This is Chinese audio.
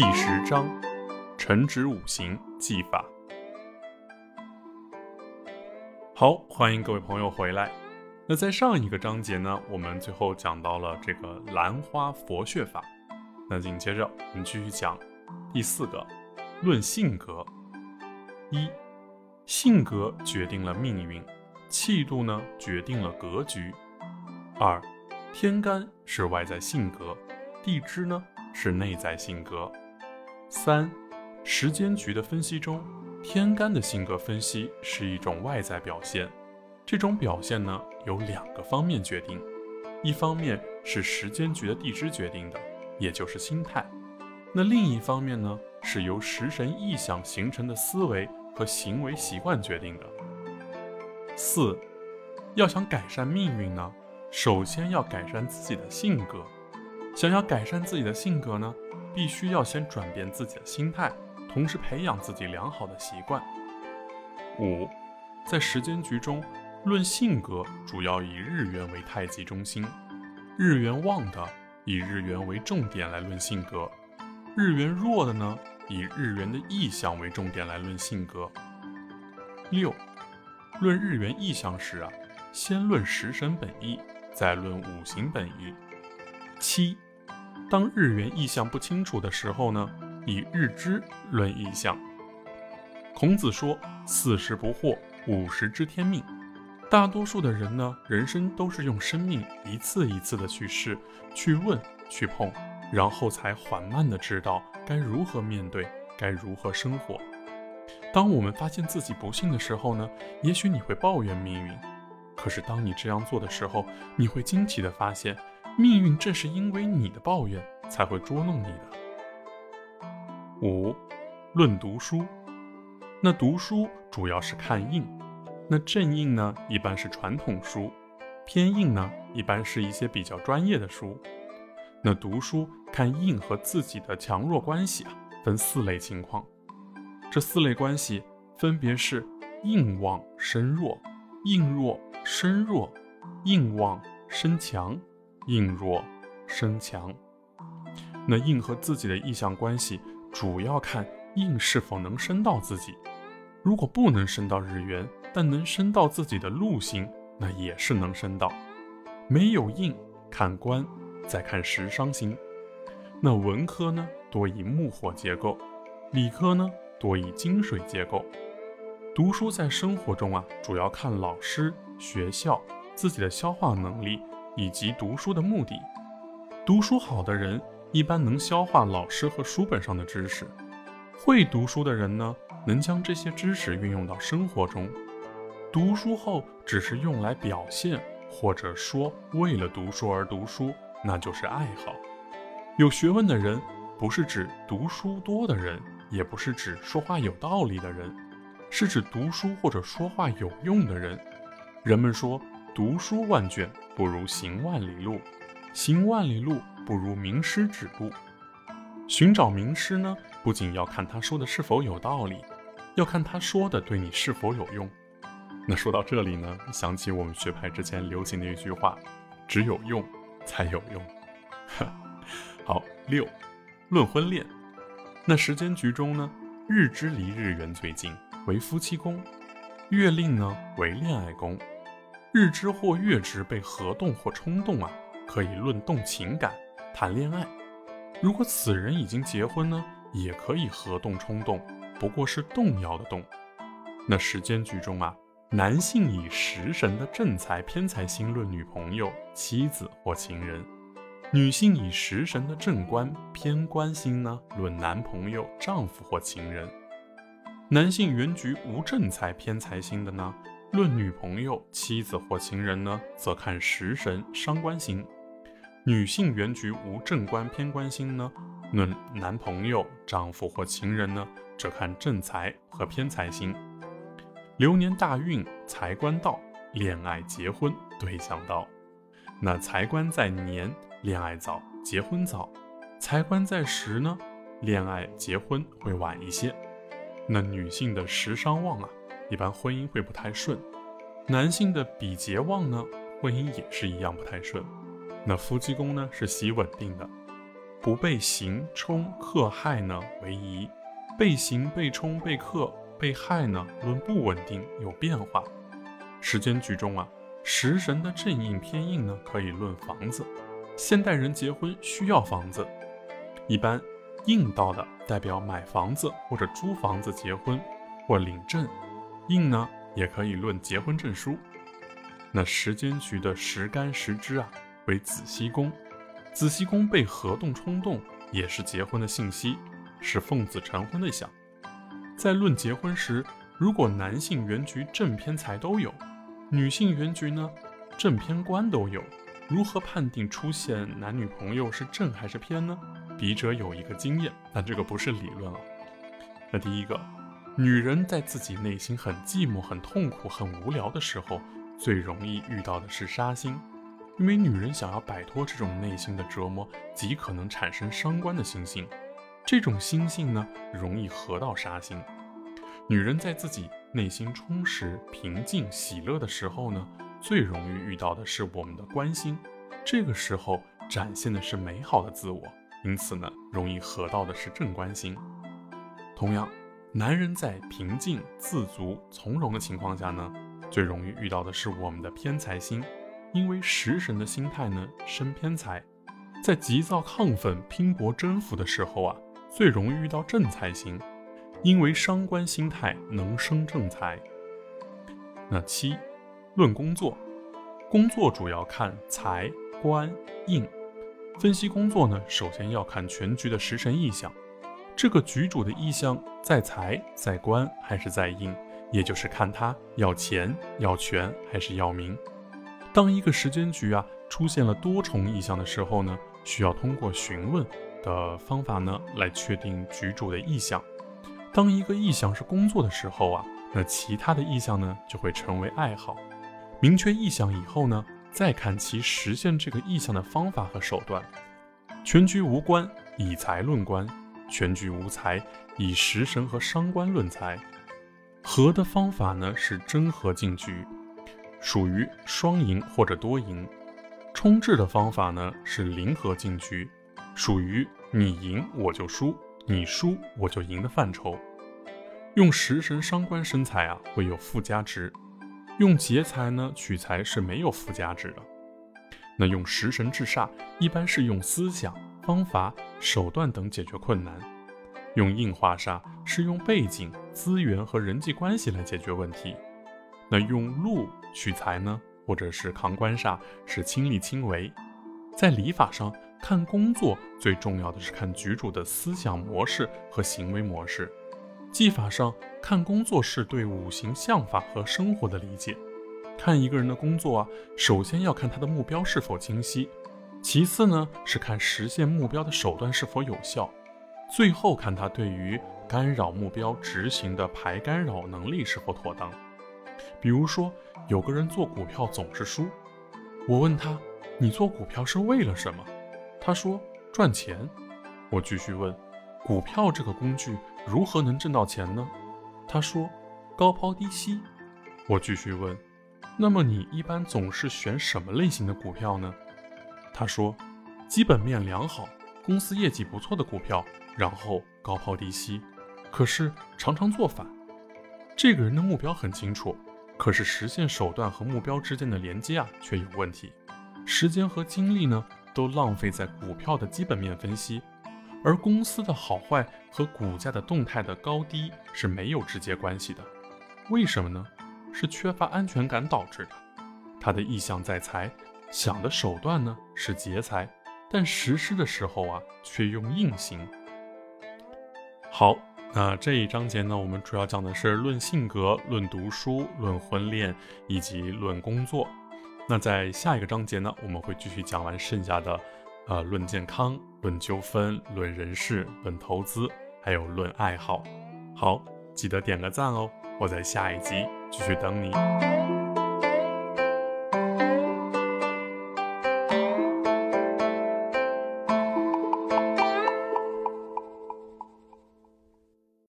第十章，辰指五行技法。好，欢迎各位朋友回来。那在上一个章节呢，我们最后讲到了这个兰花佛穴法。那紧接着我们继续讲第四个，论性格。一，性格决定了命运，气度呢决定了格局。二，天干是外在性格，地支呢是内在性格。三，时间局的分析中，天干的性格分析是一种外在表现。这种表现呢，由两个方面决定，一方面是时间局的地支决定的，也就是心态；那另一方面呢，是由食神意象形成的思维和行为习惯决定的。四，要想改善命运呢，首先要改善自己的性格。想要改善自己的性格呢？必须要先转变自己的心态，同时培养自己良好的习惯。五，在时间局中论性格，主要以日元为太极中心，日元旺的以日元为重点来论性格，日元弱的呢，以日元的意象为重点来论性格。六，论日元意象时啊，先论食神本意，再论五行本意。七。当日元意象不清楚的时候呢，以日支论意象。孔子说：“四十不惑，五十知天命。”大多数的人呢，人生都是用生命一次一次的去试、去问、去碰，然后才缓慢的知道该如何面对，该如何生活。当我们发现自己不幸的时候呢，也许你会抱怨命运，可是当你这样做的时候，你会惊奇的发现。命运正是因为你的抱怨才会捉弄你的。五，论读书，那读书主要是看印，那正印呢一般是传统书，偏印呢一般是一些比较专业的书。那读书看印和自己的强弱关系啊，分四类情况，这四类关系分别是印旺生弱、印弱生弱、印旺生强。硬弱生强，那硬和自己的意向关系，主要看硬是否能升到自己。如果不能升到日元，但能升到自己的禄星，那也是能升到。没有硬，看官，再看食伤星。那文科呢，多以木火结构；理科呢，多以金水结构。读书在生活中啊，主要看老师、学校自己的消化能力。以及读书的目的，读书好的人一般能消化老师和书本上的知识，会读书的人呢，能将这些知识运用到生活中。读书后只是用来表现，或者说为了读书而读书，那就是爱好。有学问的人，不是指读书多的人，也不是指说话有道理的人，是指读书或者说话有用的人。人们说，读书万卷。不如行万里路，行万里路不如名师指路。寻找名师呢，不仅要看他说的是否有道理，要看他说的对你是否有用。那说到这里呢，想起我们学派之前流行的一句话：只有用才有用。好，六，论婚恋。那时间局中呢，日支离日元最近，为夫妻宫；月令呢为恋爱宫。日支或月支被合动或冲动啊，可以论动情感，谈恋爱。如果此人已经结婚呢，也可以合动冲动，不过是动摇的动。那时间局中啊，男性以食神的正财偏财星论女朋友、妻子或情人；女性以食神的正官偏官星呢论男朋友、丈夫或情人。男性原局无正财偏财星的呢？论女朋友、妻子或情人呢，则看食神伤官星；女性原局无正官偏官星呢，论男朋友、丈夫或情人呢，则看正财和偏财星。流年大运，财官到，恋爱结婚对象到。那财官在年，恋爱早，结婚早；财官在时呢，恋爱结婚会晚一些。那女性的食伤旺啊。一般婚姻会不太顺，男性的比劫旺呢，婚姻也是一样不太顺。那夫妻宫呢是喜稳定的，不被刑冲克害呢为宜，被刑被冲被克被害呢论不稳定有变化。时间局中啊，食神的正印偏印呢可以论房子。现代人结婚需要房子，一般印到的代表买房子或者租房子结婚或领证，印呢也可以论结婚证书。那时间局的时干时支啊为子息宫。子息宫被合动冲动，也是结婚的信息，是奉子成婚的象。在论结婚时，如果男性原局正偏财都有，女性原局呢正偏官都有，如何判定出现男女朋友是正还是偏呢？笔者有一个经验，但这个不是理论啊。那第一个，女人在自己内心很寂寞、很痛苦、很无聊的时候，最容易遇到的是杀心。因为女人想要摆脱这种内心的折磨，极可能产生伤官的心性。这种心性呢，容易合到杀心。女人在自己内心充实、平静、喜乐的时候呢，最容易遇到的是我们的关心。这个时候展现的是美好的自我，因此呢，容易合到的是正关心。同样，男人在平静、自足、从容的情况下呢，最容易遇到的是我们的偏财星。因为食神的心态呢生偏财，在急躁亢奋、拼搏征服的时候啊，最容易遇到正财星。因为伤官心态能生正财。那七，论工作，工作主要看财官印。分析工作呢，首先要看全局的食神意象，这个局主的意向在财、在官还是在印，也就是看他要钱、要权还是要名。当一个时间局啊出现了多重意向的时候呢，需要通过询问的方法呢来确定局主的意向。当一个意向是工作的时候啊，那其他的意向呢就会成为爱好。明确意向以后呢，再看其实现这个意向的方法和手段。全局无关，以财论官；全局无财，以食神和伤官论财。和的方法呢是真和进局。属于双赢或者多赢，冲制的方法呢是零和进局，属于你赢我就输，你输我就赢的范畴。用食神伤官生财啊会有附加值，用劫财呢取财是没有附加值的。那用食神制煞一般是用思想、方法、手段等解决困难，用硬化煞是用背景、资源和人际关系来解决问题。那用禄取财呢，或者是扛官煞，是亲力亲为。在礼法上看工作，最重要的是看局主的思想模式和行为模式；技法上看工作是对五行相法和生活的理解。看一个人的工作啊，首先要看他的目标是否清晰，其次呢是看实现目标的手段是否有效，最后看他对于干扰目标执行的排干扰能力是否妥当。比如说，有个人做股票总是输，我问他：“你做股票是为了什么？”他说：“赚钱。”我继续问：“股票这个工具如何能挣到钱呢？”他说：“高抛低吸。”我继续问：“那么你一般总是选什么类型的股票呢？”他说：“基本面良好、公司业绩不错的股票，然后高抛低吸。可是常常做反。”这个人的目标很清楚。可是实现手段和目标之间的连接啊，却有问题。时间和精力呢，都浪费在股票的基本面分析，而公司的好坏和股价的动态的高低是没有直接关系的。为什么呢？是缺乏安全感导致的。他的意向在财，想的手段呢是劫财，但实施的时候啊，却用硬行。好。那这一章节呢，我们主要讲的是论性格、论读书、论婚恋以及论工作。那在下一个章节呢，我们会继续讲完剩下的，呃，论健康、论纠纷、论人事、论投资，还有论爱好。好，记得点个赞哦，我在下一集继续等你。